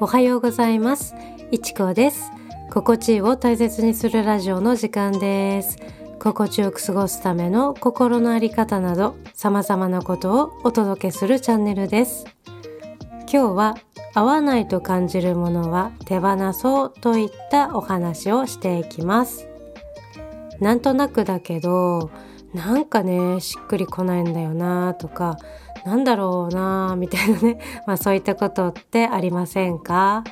おはようございます。いちこです。心地を大切にするラジオの時間です。心地よく過ごすための心のあり方など様々なことをお届けするチャンネルです。今日は合わないと感じるものは手放そうといったお話をしていきます。なんとなくだけどなんかねしっくりこないんだよなとかなんだろうなみたいなね。まあそういったことってありませんか？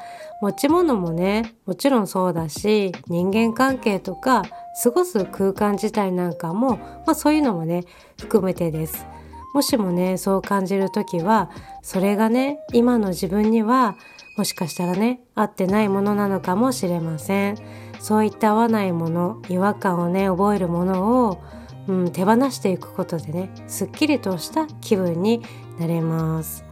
持ち物もねもちろんそうだし人間関係とか過ごす空間自体なんかも、まあ、そういうのもね含めてです。もしもねそう感じる時はそれがね今の自分にはもしかしたらね合ってないものなのかもしれません。そういった合わないもの違和感をね覚えるものをうん、手放していくことでねすっきりとした気分になれます。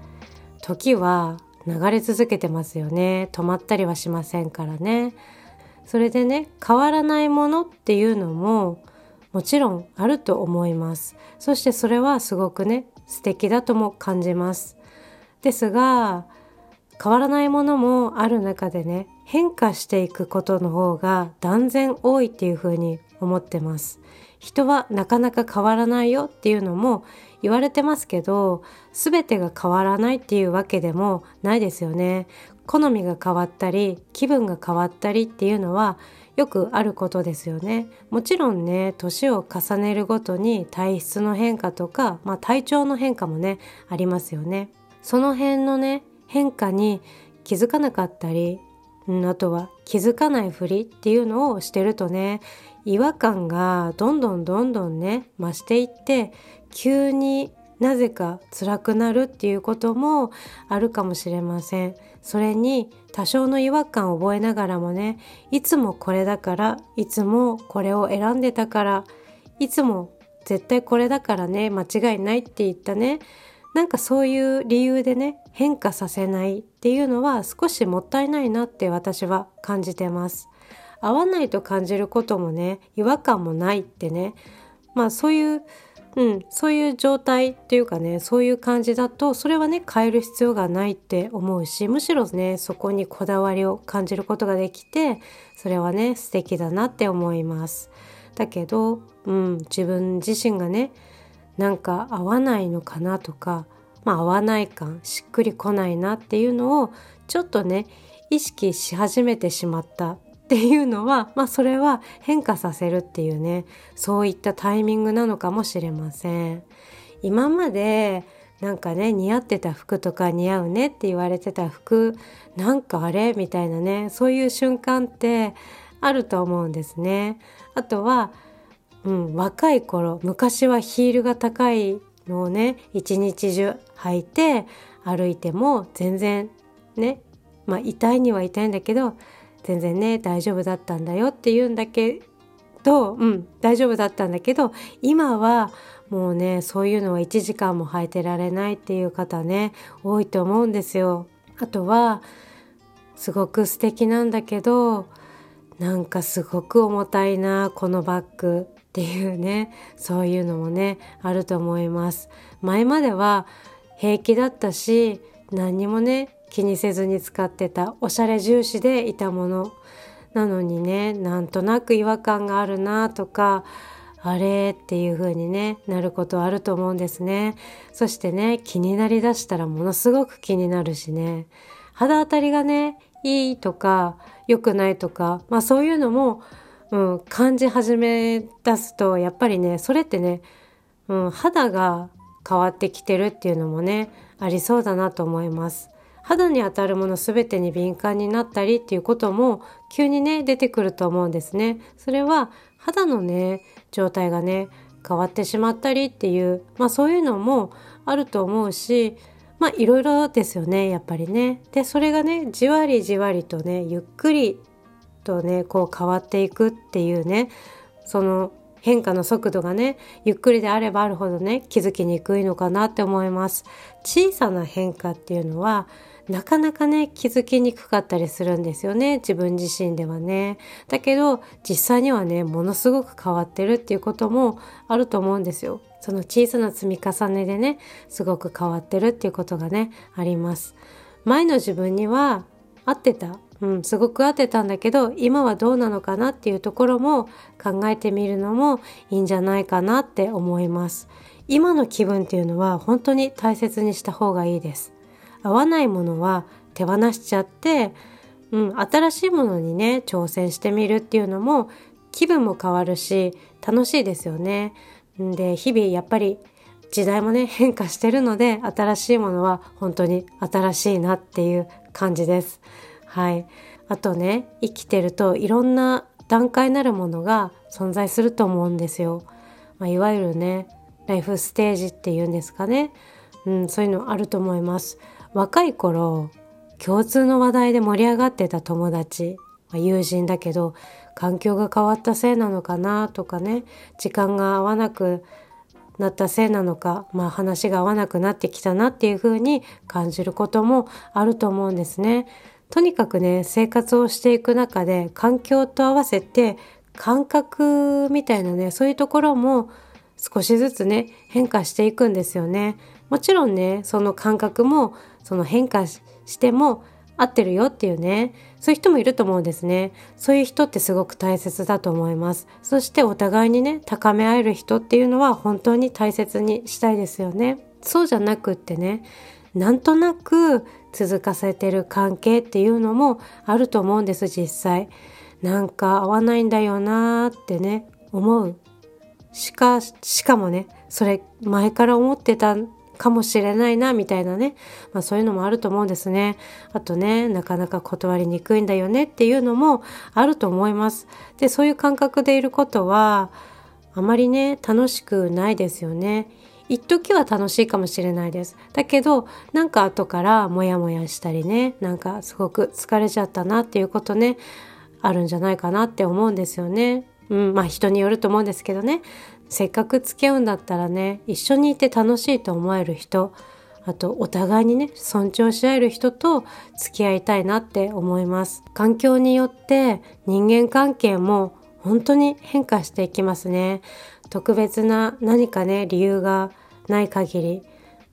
時は流れ続けてますよね。止まったりはしませんからね。それでね変わらないものっていうのももちろんあると思います。そしてそれはすごくね素敵だとも感じます。ですが変わらないものもある中でね変化していくことの方が断然多いっていうふうに思ってます。人はなかなか変わらないよっていうのも言われてますけど全てが変わらないっていうわけでもないですよね。好みが変わったり気分が変わったりっていうのはよくあることですよね。もちろんね年を重ねるごとに体質の変化とか、まあ、体調の変化もねありますよね。その辺のね変化に気づかなかったり、あとは気づかないふりっていうのをしてるとね違和感がどんどんどんどんね増していって急になぜか辛くなるっていうこともあるかもしれません。それに多少の違和感を覚えながらもねいつもこれだからいつもこれを選んでたからいつも絶対これだからね間違いないって言ったねなんかそういう理由でね変化させないっていうのは少しもったいないなって私は感じてます合わないと感じることもね違和感もないってねまあそういううん、そういう状態っていうかねそういう感じだとそれはね変える必要がないって思うしむしろねそこにこだわりを感じることができてそれはね素敵だなって思います。だけど、うん、自分自身がねなんか合わないのかなとか、まあ、合わない感しっくりこないなっていうのをちょっとね意識し始めてしまったっていうのは、まあ、それは変化させるっていうねそういったタイミングなのかもしれません。今までなんかね似合ってた服とか似合うねって言われてた服なんかあれみたいなねそういう瞬間ってあると思うんですね。あとは、うん、若い頃昔はヒールが高いのをね一日中履いて歩いても全然ねまあ痛いには痛いんだけど全然ね大丈夫だったんだよって言うんだけどうん大丈夫だったんだけど今はもうねそういうのは1時間も履いてられないっていう方ね多いと思うんですよ。あとはすごく素敵なんだけどなんかすごく重たいなこのバッグっていうねそういうのもねあると思います。前までは平気だったし何にもね気にせずに使ってたおしゃれ重視でいたもの。なのにねなんとなく違和感があるなとかあれっていう風にねなることあると思うんですね。そしてね気になりだしたらものすごく気になるしね。肌当たりがねいいとか良くないとかまあそういうのも、うん、感じ始め出すとやっぱりねそれってね、うん、肌が変わってきてるっていうのもねありそうだなと思います肌に当たるもの全てに敏感になったりっていうことも急にね出てくると思うんですね。それは肌のね状態がね変わってしまったりっていうまあそういうのもあると思うしまあいろいろですよねやっぱりね。でそれがねじわりじわりとねゆっくりとねこう変わっていくっていうねその変化の速度がねゆっくりであればあるほどね気づきにくいのかなって思います。小さな変化っていうのはなかなかね気づきにくかったりするんですよね自分自身ではね。だけど実際にはねものすごく変わってるっていうこともあると思うんですよ。その小さな積み重ねでねすごく変わってるっていうことがねあります。前の自分には合ってた、うん、すごく合ってたんだけど今はどうなのかなっていうところも考えてみるのもいいんじゃないかなって思います。今の気分っていうのは本当に大切にした方がいいです。合わないものは手放しちゃってうん、新しいものにね挑戦してみるっていうのも気分も変わるし楽しいですよね。で日々やっぱり時代もね変化してるので新しいものは本当に新しいなっていう感じです。はい。あとね生きてるといろんな段階なるものが存在すると思うんですよ。まあ、いわゆるねライフステージっていうんですかね。うん、そういうのあると思います。若い頃共通の話題で盛り上がってた友達、まあ、友人だけど環境が変わったせいなのかなとかね時間が合わなくなったせいなのか、まあ、話が合わなくなってきたなっていうふうに感じることもあると思うんですね。とにかくね生活をしていく中で環境と合わせて感覚みたいなねそういうところも少しずつね変化していくんですよね。もちろんねその感覚もその変化しても合ってるよっていうね。そういう人もいると思うんですね。そういう人ってすごく大切だと思います。そしてお互いにね高め合える人っていうのは本当に大切にしたいですよね。そうじゃなくってねなんとなく続かせてる関係っていうのもあると思うんです実際。なんか合わないんだよなーってね思う。しかしかもねそれ前から思ってたかもしれないなみたいなね、まあ、そういうのもあると思うんですね。あとねなかなか断りにくいんだよねっていうのもあると思います。でそういう感覚でいることはあまりね楽しくないですよね。一時は楽しいかもしれないです。だけどなんか後からモヤモヤしたりねなんかすごく疲れちゃったなっていうことねあるんじゃないかなって思うんですよね。うん、まあ人によると思うんですけどね。せっかく付き合うんだったらね一緒にいて楽しいと思える人あとお互いにね尊重し合える人と付き合いたいなって思います。環境によって人間関係も本当に変化していきますね。特別な何かね理由がない限り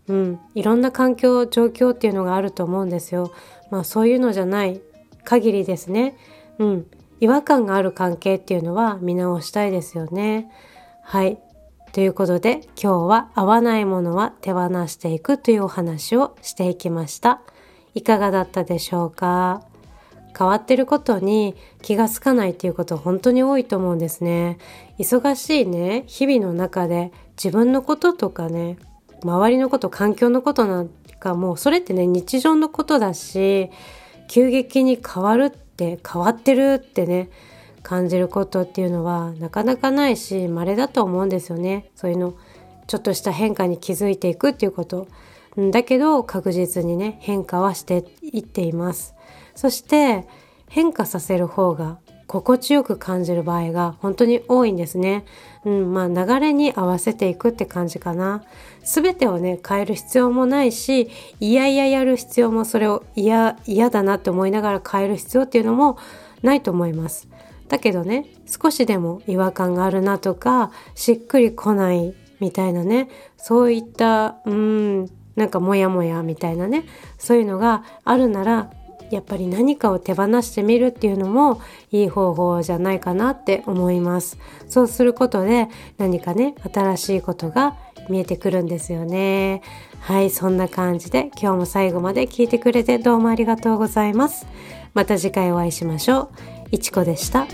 うんいろんな環境状況っていうのがあると思うんですよ。まあそういうのじゃない限りですね。うん違和感がある関係っていうのは見直したいですよね。はい。ということで今日は合わないものは手放していくというお話をしていきました。いかがだったでしょうか？変わってることに気がつかないっていうこと本当に多いと思うんですね。忙しいね、日々の中で自分のこととかね、周りのこと、環境のことなんかもうそれってね、日常のことだし、急激に変わるって変わってるってね感じることっていうのはなかなかないし稀だと思うんですよねそういうのちょっとした変化に気づいていくっていうことだけど確実にね変化はしていっていますそして変化させる方が心地よく感じる場合が本当に多いんですね。うん、まあ流れに合わせていくって感じかな。全てをね、変える必要もないし、いやいややる必要もそれを嫌、嫌だなって思いながら変える必要っていうのもないと思います。だけどね、少しでも違和感があるなとか、しっくりこないみたいなね、そういった、うん、なんかモヤモヤみたいなね、そういうのがあるならやっぱり何かを手放してみるっていうのもいい方法じゃないかなって思います。そうすることで何かね新しいことが見えてくるんですよね。はいそんな感じで今日も最後まで聞いてくれてどうもありがとうございます。また次回お会いしましょう。いちこでした。